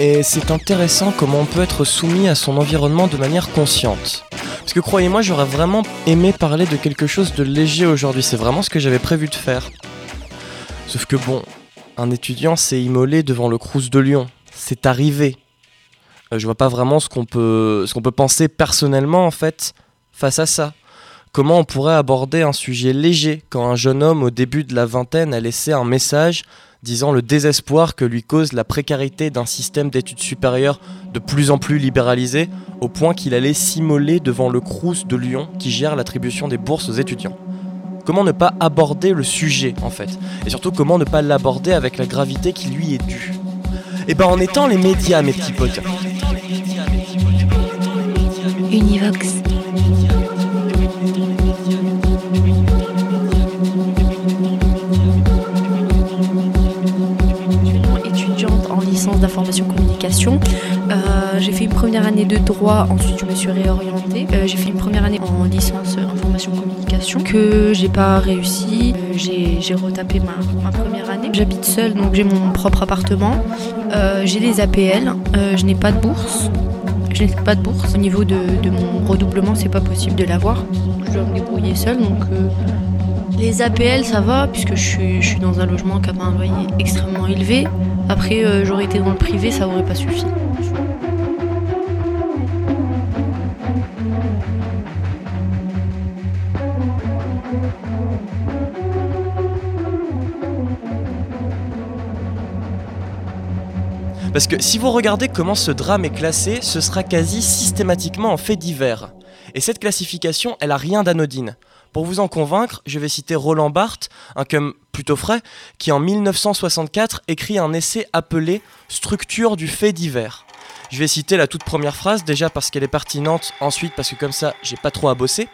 et c'est intéressant comment on peut être soumis à son environnement de manière consciente. Parce que croyez-moi, j'aurais vraiment aimé parler de quelque chose de léger aujourd'hui, c'est vraiment ce que j'avais prévu de faire. Sauf que bon, un étudiant s'est immolé devant le Crous de Lyon. C'est arrivé. Euh, je vois pas vraiment ce qu'on ce qu'on peut penser personnellement en fait face à ça. Comment on pourrait aborder un sujet léger quand un jeune homme au début de la vingtaine a laissé un message disant le désespoir que lui cause la précarité d'un système d'études supérieures de plus en plus libéralisé, au point qu'il allait s'immoler devant le Crous de Lyon qui gère l'attribution des bourses aux étudiants. Comment ne pas aborder le sujet en fait? Et surtout comment ne pas l'aborder avec la gravité qui lui est due? Et ben en étant les médias mes petits potes. Univox. D'information communication. Euh, j'ai fait une première année de droit, ensuite je me suis réorientée. Euh, j'ai fait une première année en licence information communication que j'ai pas réussi. Euh, j'ai, retapé ma, première année. J'habite seule, donc j'ai mon propre appartement. J'ai des APL, je n'ai pas de bourse. Je n'ai pas de bourse. Au niveau de, de mon redoublement, c'est pas possible de l'avoir. Je dois me débrouiller seule, donc les APL, ça va, puisque je suis, je suis dans un logement qui a un loyer extrêmement élevé. Après, euh, j'aurais été dans le privé, ça aurait pas suffi. Parce que si vous regardez comment ce drame est classé, ce sera quasi systématiquement en fait divers. Et cette classification, elle a rien d'anodine. Pour vous en convaincre, je vais citer Roland Barthes, un cum plutôt frais, qui en 1964 écrit un essai appelé Structure du fait divers. Je vais citer la toute première phrase, déjà parce qu'elle est pertinente, ensuite parce que comme ça, j'ai pas trop à bosser.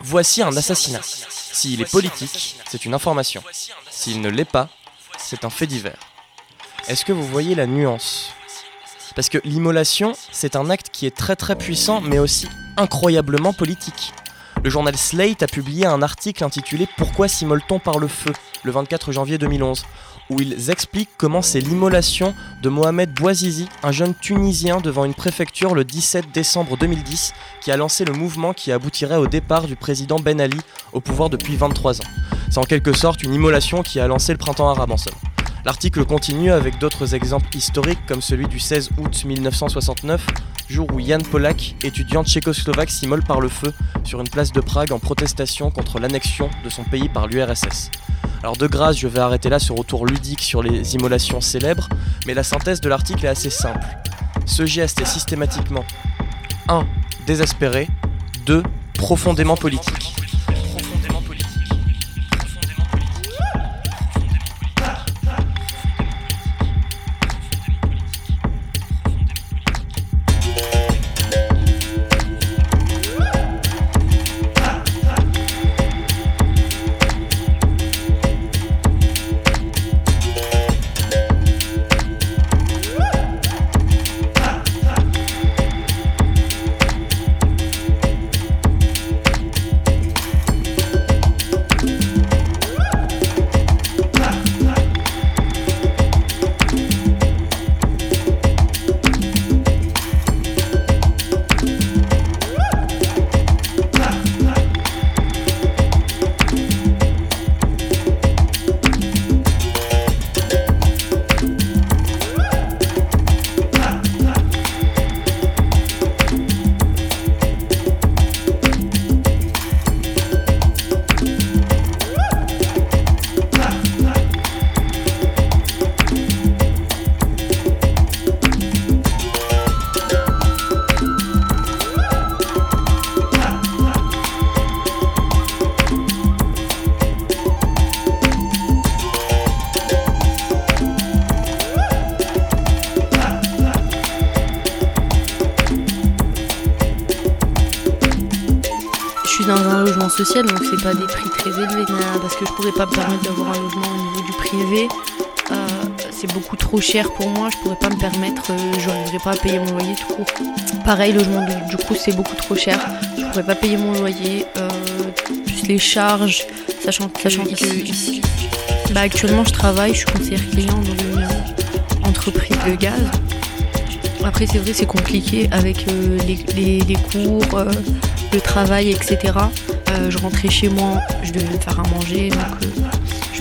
Voici un assassinat. S'il est politique, c'est une information. S'il ne l'est pas, c'est un fait divers. Est-ce que vous voyez la nuance? Parce que l'immolation, c'est un acte qui est très très puissant, mais aussi incroyablement politique. Le journal Slate a publié un article intitulé Pourquoi s'immole-t-on par le feu? le 24 janvier 2011, où ils expliquent comment c'est l'immolation de Mohamed Bouazizi, un jeune Tunisien devant une préfecture le 17 décembre 2010, qui a lancé le mouvement qui aboutirait au départ du président Ben Ali au pouvoir depuis 23 ans. C'est en quelque sorte une immolation qui a lancé le printemps arabe en somme. L'article continue avec d'autres exemples historiques comme celui du 16 août 1969, jour où Jan Polak, étudiant tchécoslovaque, s'immole par le feu sur une place de Prague en protestation contre l'annexion de son pays par l'URSS. Alors de grâce, je vais arrêter là ce retour ludique sur les immolations célèbres, mais la synthèse de l'article est assez simple. Ce geste est systématiquement 1. désespéré, 2. profondément politique. Pas des prix très élevés. Parce que je pourrais pas me permettre d'avoir un logement au niveau du privé. Euh, c'est beaucoup trop cher pour moi, je pourrais pas me permettre, euh, je n'arriverai pas à payer mon loyer tout court. Pareil, logement du coup c'est beaucoup trop cher, je pourrais pas payer mon loyer, euh, plus les charges, sachant, sachant que bah, actuellement je travaille, je suis conseillère client dans une entreprise de gaz. Après c'est vrai c'est compliqué avec les, les, cours, le travail, etc. je rentrais chez moi, je devais me faire à manger, donc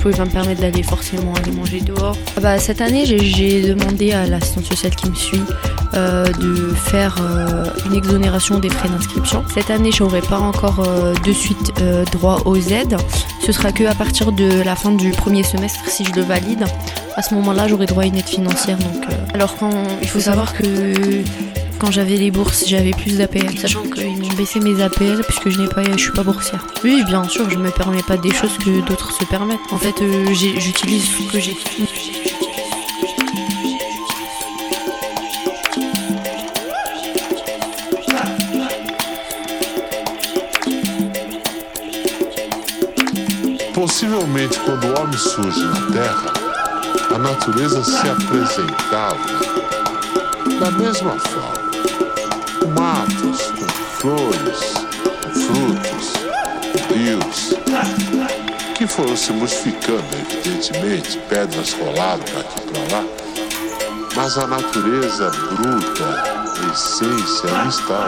pouvais pas me permettre d'aller forcément aller manger dehors. Ah bah, cette année, j'ai demandé à l'assistante sociale qui me suit euh, de faire euh, une exonération des frais d'inscription. Cette année, je n'aurai pas encore euh, de suite droit aux aides. Ce sera que à partir de la fin du premier semestre si je le valide. À ce moment-là, j'aurai droit à une aide financière. Donc, alors quand il faut savoir que quand j'avais les bourses, j'avais plus d'APL, sachant qu'ils baissé mes APL puisque je n'ai pas, je suis pas boursière. Oui, bien sûr, je me permets pas des choses que d'autres se permettent. En fait, euh, j'utilise ce que j'ai. Possivelmente, quando o homem surge na Terra, a natureza se apresentava da mesma forma. matos, flores, frutos, rios, que foram se modificando, evidentemente, pedras rolaram para aqui e para lá, mas a natureza bruta, essência, ela está.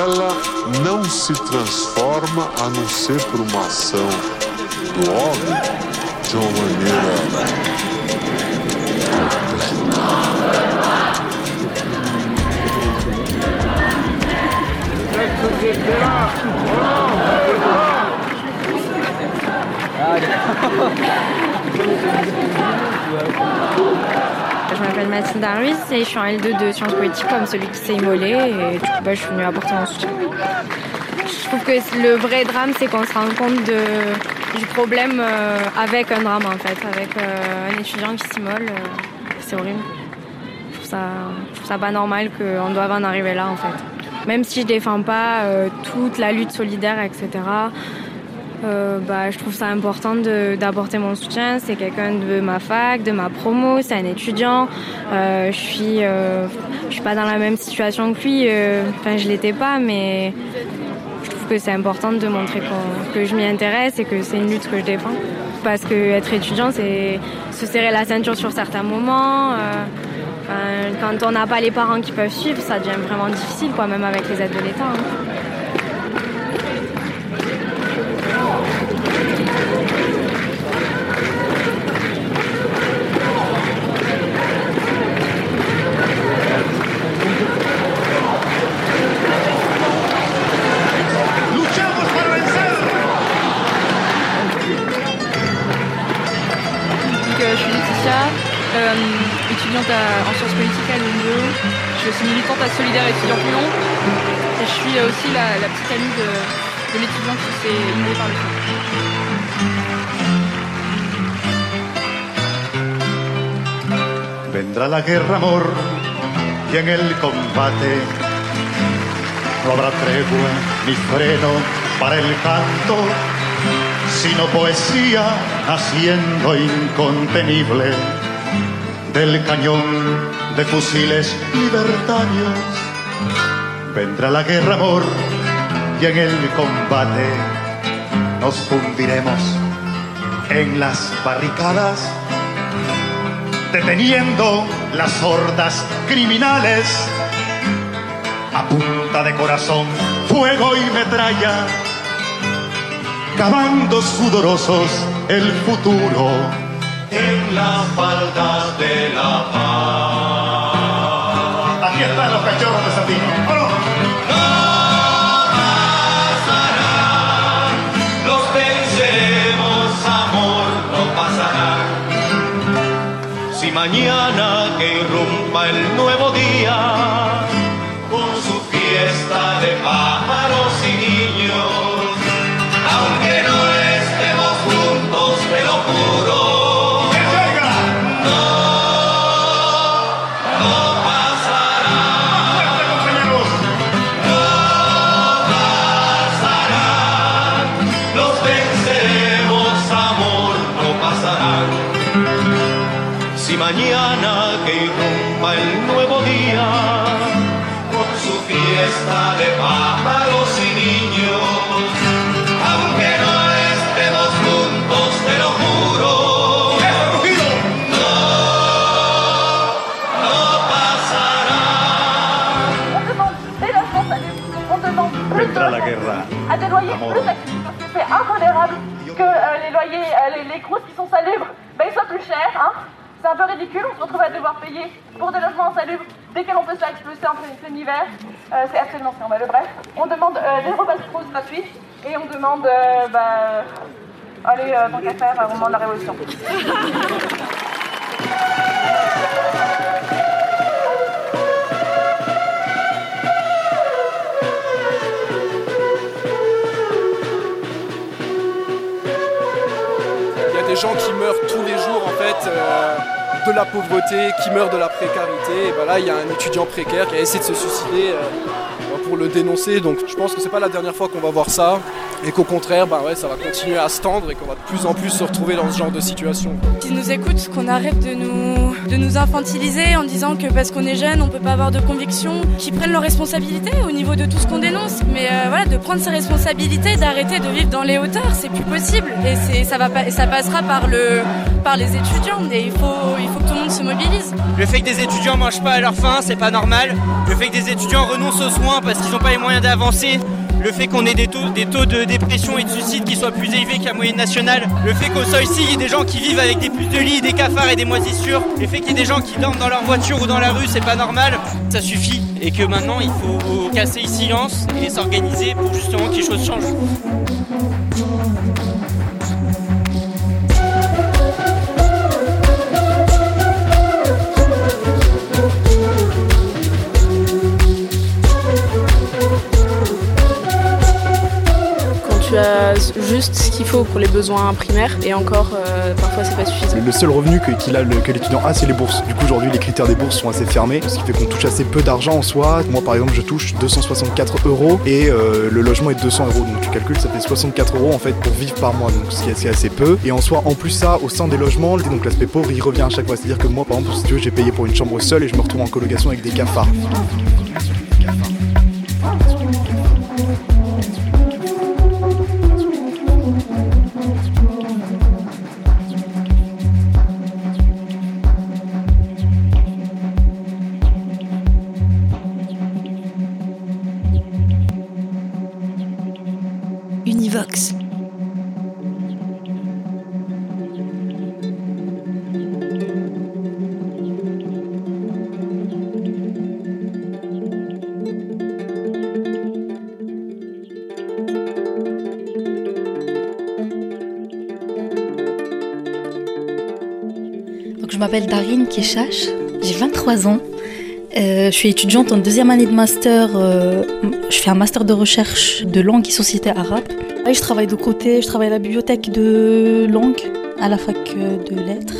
Ela não se transforma a não ser por uma ação do homem de uma maneira Je m'appelle Mathilde Ruiz et je suis en L2 de sciences politiques comme celui qui s'est immolé et du coup bah, je suis venue apporter mon soutien. Je trouve que le vrai drame c'est qu'on se rend compte du problème euh, avec un drame en fait, avec euh, un étudiant qui s'immole. Euh, c'est horrible. Je trouve, ça, je trouve ça pas normal qu'on doive en arriver là en fait même si je défends pas euh, toute la lutte solidaire, etc. Euh, bah, je trouve ça important d'apporter mon soutien. C'est quelqu'un de ma fac, de ma promo, c'est un étudiant. Euh, je suis, je suis pas dans la même situation que lui. Enfin, je l'étais pas, mais je trouve que c'est important de montrer que je m'y intéresse et que c'est une lutte que je défends. Parce que être étudiant, c'est se serrer la ceinture sur certains moments. Quand on n'a pas les parents qui peuvent suivre, ça devient vraiment difficile, quoi, même avec les aides de l'État. Hein. En sciences politiques à l'UNE. Je suis militante à Solidaire Étudiant Lyon. Et je suis aussi la, petite amie de, l'étudiant qui s'est inondé par le feu. Vendrá la guerra, amor, y en el combate no habrá tregua ni freno para el canto, sino poesía haciendo incontenible del cañón de fusiles libertarios. Vendrá la guerra, amor, y en el combate nos fundiremos en las barricadas, deteniendo las hordas criminales a punta de corazón, fuego y metralla, cavando sudorosos el futuro en las faldas de la paz. Aquí están los cachorros de Sardino. ¡Vámonos! No pasará, los vencemos, amor, no pasará. Si mañana que irrumpa el nuevo día, día, con su fiesta de pájaros y niños. Aunque no estemos juntos, te lo juro. No, no pasará. On demande plus de la guerra. à des loyers plus accessibles. C'est intolérable que euh, les loyers, euh, les, les crousses qui sont salubres, ben, ils soient plus chers. Hein. C'est un peu ridicule, on se retrouve à devoir payer pour des logements insalubres dès que l'on peut se faire expulser en plein, hiver. Euh, c'est absolument scandaleux. Bref, on demande euh, des repas de gratuits et on demande, euh, bah, euh, allez, euh, tant qu'à faire, au moment de la révolution. gens qui meurent tous les jours en fait euh, de la pauvreté, qui meurent de la précarité. Et ben là, il y a un étudiant précaire qui a essayé de se suicider euh, pour le dénoncer. Donc je pense que c'est pas la dernière fois qu'on va voir ça et qu'au contraire, bah ouais, ça va continuer à se tendre et qu'on va de plus en plus se retrouver dans ce genre de situation. Qu'ils nous écoutent, qu'on arrête de nous, de nous infantiliser en disant que parce qu'on est jeune, on peut pas avoir de conviction, qu'ils prennent leurs responsabilités au niveau de tout ce qu'on dénonce. Mais euh, voilà, de prendre ses responsabilités, d'arrêter de vivre dans les hauteurs, c'est plus possible. Et c'est, ça va pas, et ça passera par le, par les étudiants. Et il faut, il faut que tout le monde se mobilise. Le fait que des étudiants mangent pas à leur faim, c'est pas normal. Le fait que des étudiants renoncent aux soins parce qu'ils n'ont pas les moyens d'avancer. Le fait qu'on ait des taux, de dépression et de suicide qui soient plus élevés qu'à moyenne nationale. Le fait qu'au seuil ici, il y ait des gens qui vivent avec des puces de lit, des cafards et des moisissures. Le fait qu'il y ait des gens qui dorment dans leur voiture ou dans la rue, c'est pas normal. Ça suffit. Et que maintenant, il faut casser le silence et s'organiser pour justement que les choses changent. Qu'il faut pour les besoins primaires et encore euh, parfois c'est pas suffisant. Le seul revenu que, a, l'étudiant a, c'est les bourses. Du coup, aujourd'hui, les critères des bourses sont assez fermés, ce qui fait qu'on touche assez peu d'argent en soi. Moi, par exemple, je touche 264 euros et euh, le logement est de 200 euros. Donc, tu calcules, ça fait 64 euros en fait pour vivre par mois, donc ce qui est assez, assez peu. Et en soi, en plus ça, au sein des logements, donc l'aspect pauvre, il revient à chaque fois. C'est-à-dire que moi, par exemple, si tu veux, j'ai payé pour une chambre seule et je me retrouve en colocation avec des cafards. Je m'appelle Darine Keshash, j'ai 23 ans. Euh, je suis étudiante en deuxième année de master. euh, je fais un master de recherche de langue et société arabe. Je travaille de côté, je travaille à la bibliothèque de langue à la fac euh, de lettres.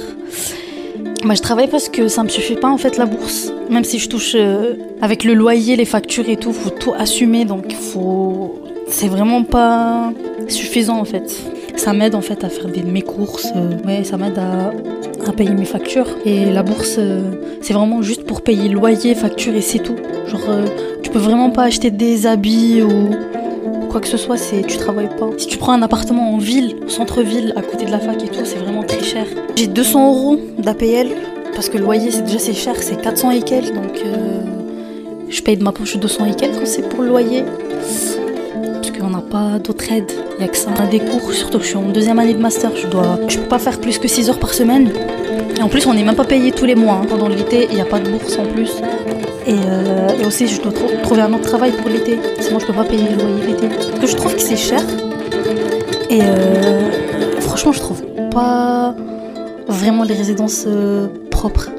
Bah, je travaille parce que ça me suffit pas en fait la bourse. Même si je touche euh, avec le loyer, les factures et tout, faut tout assumer. Donc faut, c'est vraiment pas suffisant en fait. Ça m'aide en fait à faire mes courses. euh, ouais, ça m'aide à, à payer mes factures. Et la bourse, c'est vraiment juste pour payer loyer, facture et c'est tout. Genre, tu peux vraiment pas acheter des habits ou quoi que ce soit. C'est tu travailles pas. Si tu prends un appartement en ville, centre-ville, à côté de la fac et tout, c'est vraiment très cher. J'ai 200 euros d'APL parce que le loyer, c'est déjà c'est cher, c'est 400 et quelques. Donc, euh, je paye de ma poche 200 et quelques quand c'est pour le loyer. Parce qu'on n'a pas d'autre aide, il n'y a que ça. On a des cours, surtout que je suis en deuxième année de master, je dois, je peux pas faire plus que 6 heures par semaine. Et en plus, on n'est même pas payé tous les mois. hein. Pendant l'été, il n'y a pas de bourse en plus. Et, euh, et aussi, je dois trou- trouver un autre travail pour l'été. Sinon, je peux pas payer le loyer l'été. Parce que je trouve que c'est cher. Et euh, franchement, je trouve pas vraiment les résidences euh, propres.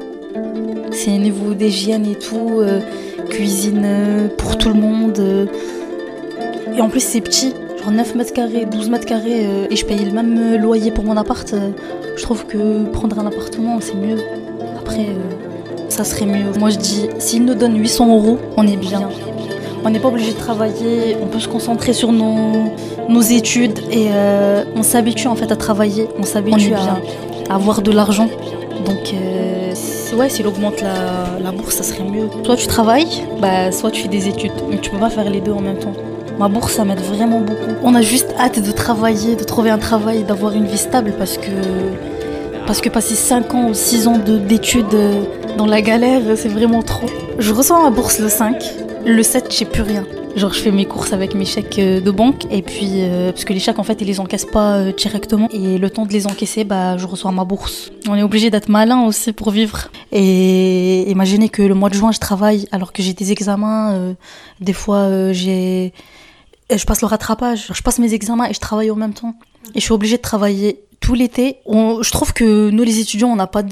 C'est au niveau d'hygiène et tout, euh, cuisine pour tout le monde. et en plus, c'est petit, genre 9 mètres carrés, 12 mètres carrés, et je paye le même loyer pour mon appart. je trouve que prendre un appartement, c'est mieux. Après, ça serait mieux. Moi, je dis, s'ils nous donnent 800 euros, on est bien. On n'est pas obligé de travailler, on peut se concentrer sur nos, nos études et euh, on s'habitue en fait à travailler, on s'habitue à, à avoir de l'argent. Donc euh, ouais, s'il augmente la, la bourse, ça serait mieux. Soit tu travailles, bah, soit tu fais des études. Mais tu peux pas faire les deux en même temps. Ma bourse, ça m'aide vraiment beaucoup. On a juste hâte de travailler, de trouver un travail, d'avoir une vie stable parce que, parce que passer 5 ans ou 6 ans de- d'études euh, dans la galère, c'est vraiment trop. Je reçois ma bourse le 5. Le 7, je sais plus rien. Genre, je fais mes courses avec mes chèques euh, de banque et puis, euh, parce que les chèques, en fait, ils les encaissent pas euh, directement. Et le temps de les encaisser, bah, je reçois ma bourse. On est obligé d'être malin aussi pour vivre. Et imaginez que le mois de juin, je travaille alors que j'ai des examens. des fois, j'ai. Je passe le rattrapage, je passe mes examens et je travaille en même temps. Et je suis obligée de travailler tout l'été. Je trouve que nous, les étudiants, on n'a pas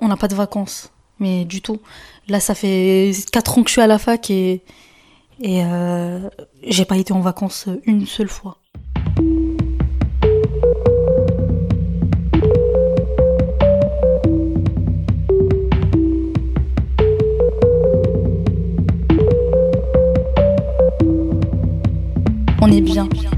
on n'a pas de vacances, mais du tout. Là, ça fait 4 ans que je suis à la fac et et euh, j'ai pas été en vacances une seule fois. On est bien. Ben,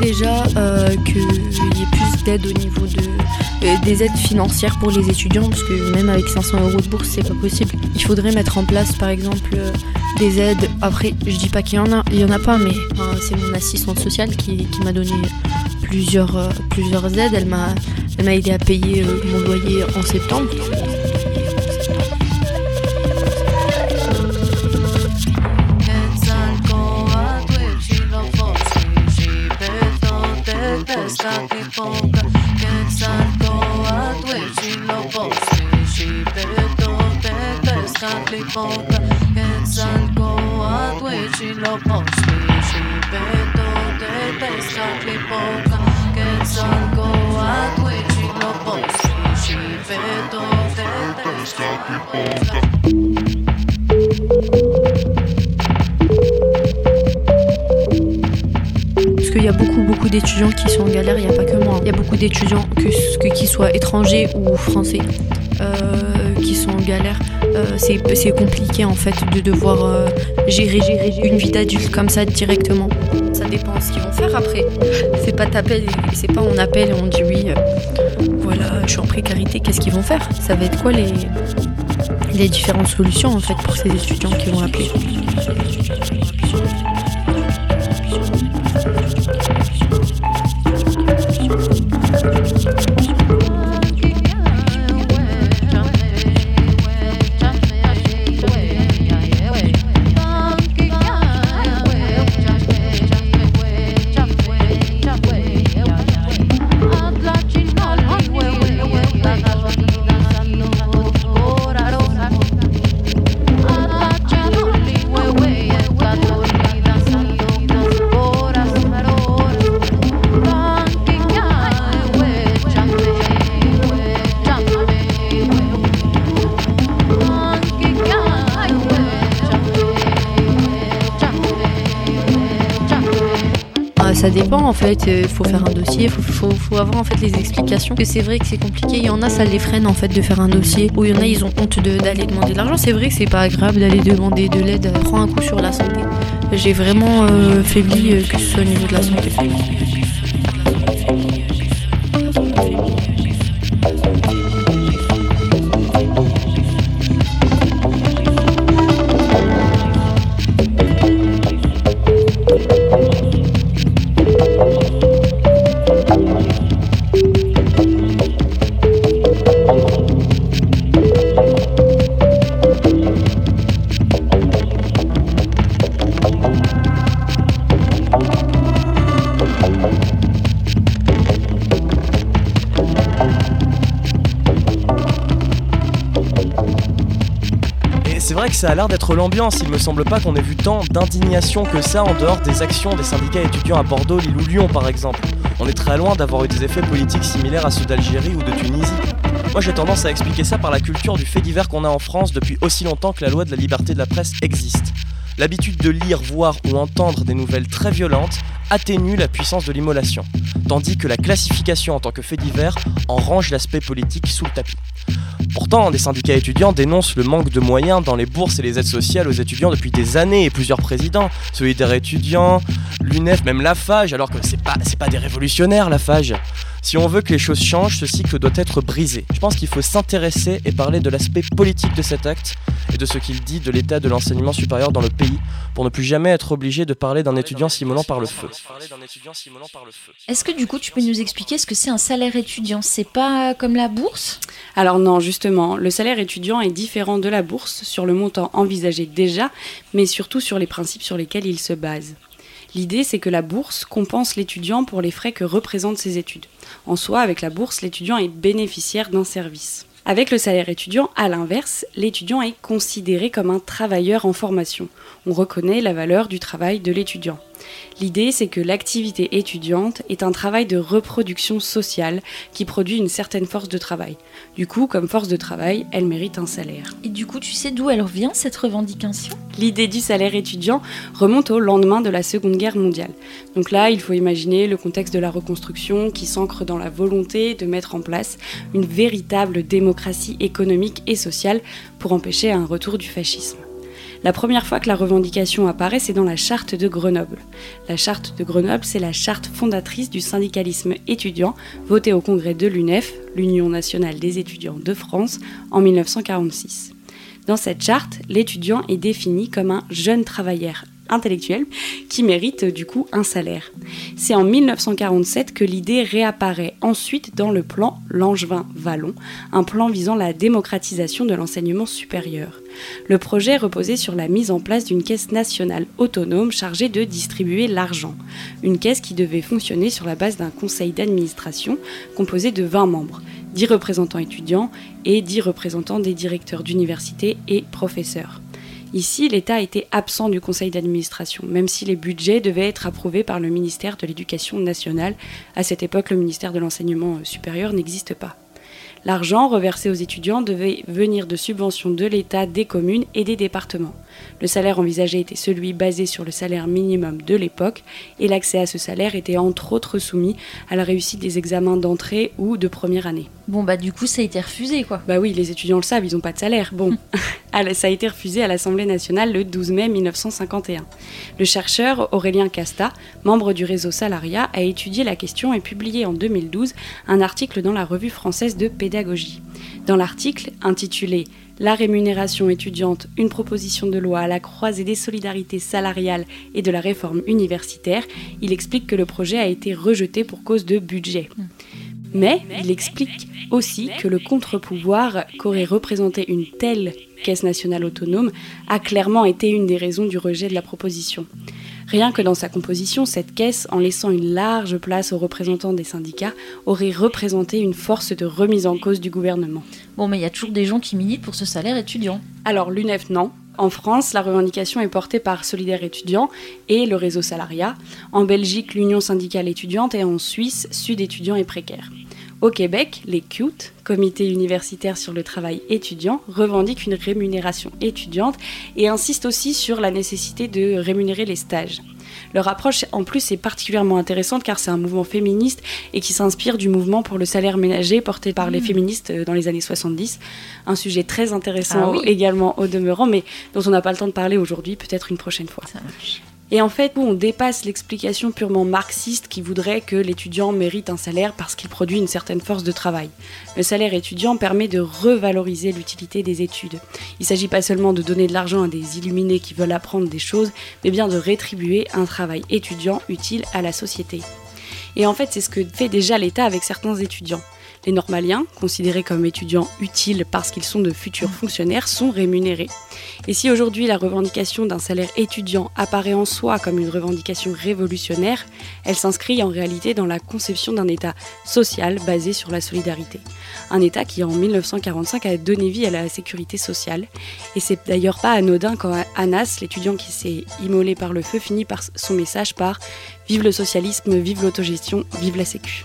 déjà euh, qu'il y ait plus d'aide au niveau de, euh, des aides financières pour les étudiants, parce que même avec 500 euros de bourse, c'est pas possible. Il faudrait mettre en place, par exemple, euh, des aides. Après, je dis pas qu'il y en a, il y en a pas, mais c'est mon assistante sociale qui, m'a donné plusieurs, plusieurs aides. Elle m'a, elle m'a aidé à payer mon loyer en septembre. Parce qu'il y a beaucoup, beaucoup d'étudiants qui sont en galère, il n'y a pas que moi. Il y a beaucoup d'étudiants, que, que, qu'ils soient étrangers ou français, euh, qui sont en galère. Euh, c'est, compliqué en fait de devoir euh, gérer, gérer une vie d'adulte comme ça directement. Ça dépend ce qu'ils vont faire après. C'est pas c'est pas on appelle et on dit oui, euh, voilà, je suis en précarité, qu'est-ce qu'ils vont faire? Ça va être quoi les, les différentes solutions en fait pour ces étudiants qui vont appeler? Dépend en fait, il faut faire un dossier, faut, faut- avoir en fait les explications. Que c'est vrai que c'est compliqué, il y en a ça les freine en fait de faire un dossier, ou il y en a ils ont honte d'aller demander de l'argent. C'est vrai que c'est pas agréable d'aller demander de l'aide, ça prend un coup sur la santé. J'ai vraiment euh, faibli euh, que ce soit au niveau de la santé. Ça a l'air d'être l'ambiance, il me semble pas qu'on ait vu tant d'indignation que ça en dehors des actions des syndicats étudiants à Bordeaux, Lille ou Lyon par exemple. On est très loin d'avoir eu des effets politiques similaires à ceux d'Algérie ou de Tunisie. Moi j'ai tendance à expliquer ça par la culture du fait divers qu'on a en France depuis aussi longtemps que la loi de la liberté de la presse existe. L'habitude de lire, voir ou entendre des nouvelles très violentes atténue la puissance de l'immolation, tandis que la classification en tant que fait divers en range l'aspect politique sous le tapis. Pourtant, des syndicats étudiants dénoncent le manque de moyens dans les bourses et les aides sociales aux étudiants depuis des années et plusieurs présidents, Solidaire étudiants, l'UNEF, même la FAGE, alors que c'est pas, pas des révolutionnaires la FAGE. Si on veut que les choses changent, ce cycle doit être brisé. Je pense qu'il faut s'intéresser et parler de l'aspect politique de cet acte et de ce qu'il dit de l'état de l'enseignement supérieur dans le pays, pour ne plus jamais être obligé de parler d'un étudiant s'immolant par le feu. Est-ce que du coup tu peux nous expliquer ce que c'est un salaire étudiant? C'est pas comme la bourse? Alors non, justement, le salaire étudiant est différent de la bourse sur le montant envisagé déjà, mais surtout sur les principes sur lesquels il se base. L'idée, c'est que la bourse compense l'étudiant pour les frais que représentent ses études. En soi, avec la bourse, l'étudiant est bénéficiaire d'un service. Avec le salaire étudiant, à l'inverse, l'étudiant est considéré comme un travailleur en formation. On reconnaît la valeur du travail de l'étudiant. L'idée, c'est que l'activité étudiante est un travail de reproduction sociale qui produit une certaine force de travail. Du coup, comme force de travail, elle mérite un salaire. Et du coup, tu sais d'où elle revient cette revendication? L'idée du salaire étudiant remonte au lendemain de la Seconde Guerre mondiale. Donc là, il faut imaginer le contexte de la reconstruction qui s'ancre dans la volonté de mettre en place une véritable démocratie économique et sociale pour empêcher un retour du fascisme. La première fois que la revendication apparaît, c'est dans la charte de Grenoble. La charte de Grenoble, c'est la charte fondatrice du syndicalisme étudiant, votée au congrès de l'UNEF, l'Union nationale des étudiants de France, en 1946. Dans cette charte, l'étudiant est défini comme un jeune travailleur intellectuel qui mérite du coup un salaire. C'est en 1947 que l'idée réapparaît ensuite dans le plan Langevin-Vallon, un plan visant la démocratisation de l'enseignement supérieur. Le projet reposait sur la mise en place d'une caisse nationale autonome chargée de distribuer l'argent. Une caisse qui devait fonctionner sur la base d'un conseil d'administration composé de 20 membres, 10 représentants étudiants et 10 représentants des directeurs d'université et professeurs. Ici, l'État était absent du conseil d'administration, même si les budgets devaient être approuvés par le ministère de l'Éducation nationale. À cette époque, le ministère de l'Enseignement supérieur n'existe pas. L'argent reversé aux étudiants devait venir de subventions de l'État, des communes et des départements. Le salaire envisagé était celui basé sur le salaire minimum de l'époque et l'accès à ce salaire était entre autres soumis à la réussite des examens d'entrée ou de première année. Bon bah du coup ça a été refusé quoi. Bah oui, les étudiants le savent, ils n'ont pas de salaire. Bon, ça a été refusé à l'Assemblée nationale le 12 mai 1951. Le chercheur Aurélien Casta, membre du réseau Salaria, a étudié la question et publié en 2012 un article dans la revue française de pédagogie. Dans l'article intitulé la rémunération étudiante, une proposition de loi à la croisée des solidarités salariales et de la réforme universitaire, il explique que le projet a été rejeté pour cause de budget. Mais il explique aussi que le contre-pouvoir qu'aurait représenté une telle caisse nationale autonome a clairement été une des raisons du rejet de la proposition. Rien que dans sa composition, cette caisse, en laissant une large place aux représentants des syndicats, aurait représenté une force de remise en cause du gouvernement. Bon, mais il y a toujours des gens qui militent pour ce salaire étudiant. Alors l'UNEF, non. En France, la revendication est portée par Solidaire étudiant et le réseau Salariat. En Belgique, l'Union syndicale étudiante et en Suisse, Sud étudiant et précaire. Au Québec, les CUT, Comité universitaire sur le travail étudiant, revendiquent une rémunération étudiante et insistent aussi sur la nécessité de rémunérer les stages. Leur approche en plus est particulièrement intéressante car c'est un mouvement féministe et qui s'inspire du mouvement pour le salaire ménager porté par les féministes dans les années 70. Un sujet très intéressant Ah oui. également au demeurant mais dont on n'a pas le temps de parler aujourd'hui, peut-être une prochaine fois. Et en fait, on dépasse l'explication purement marxiste qui voudrait que l'étudiant mérite un salaire parce qu'il produit une certaine force de travail. Le salaire étudiant permet de revaloriser l'utilité des études. Il ne s'agit pas seulement de donner de l'argent à des illuminés qui veulent apprendre des choses, mais bien de rétribuer un travail étudiant utile à la société. Et en fait, c'est ce que fait déjà l'État avec certains étudiants. Les normaliens, considérés comme étudiants utiles parce qu'ils sont de futurs fonctionnaires, sont rémunérés. Et si aujourd'hui la revendication d'un salaire étudiant apparaît en soi comme une revendication révolutionnaire, elle s'inscrit en réalité dans la conception d'un État social basé sur la solidarité. Un État qui en 1945 a donné vie à la sécurité sociale. Et c'est d'ailleurs pas anodin quand Anas, l'étudiant qui s'est immolé par le feu, finit par son message par Vive le socialisme, vive l'autogestion, vive la sécu.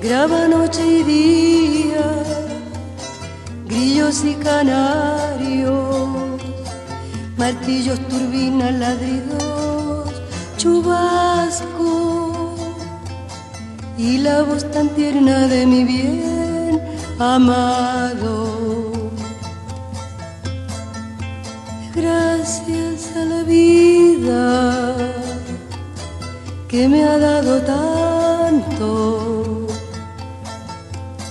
graba noche y día, grillos y canarios, martillos, turbinas, ladridos, chubasco y la voz tan tierna de mi bien amado. Gracias a la vida que me ha dado tanto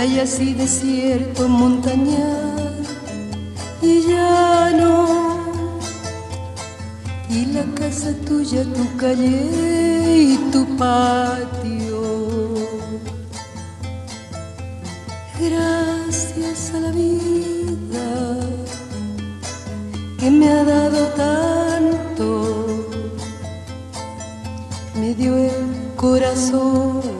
playas y desierto, montañas y llano. Y la casa tuya, tu calle y tu patio. Gracias a la vida que me ha dado tanto, me dio el corazón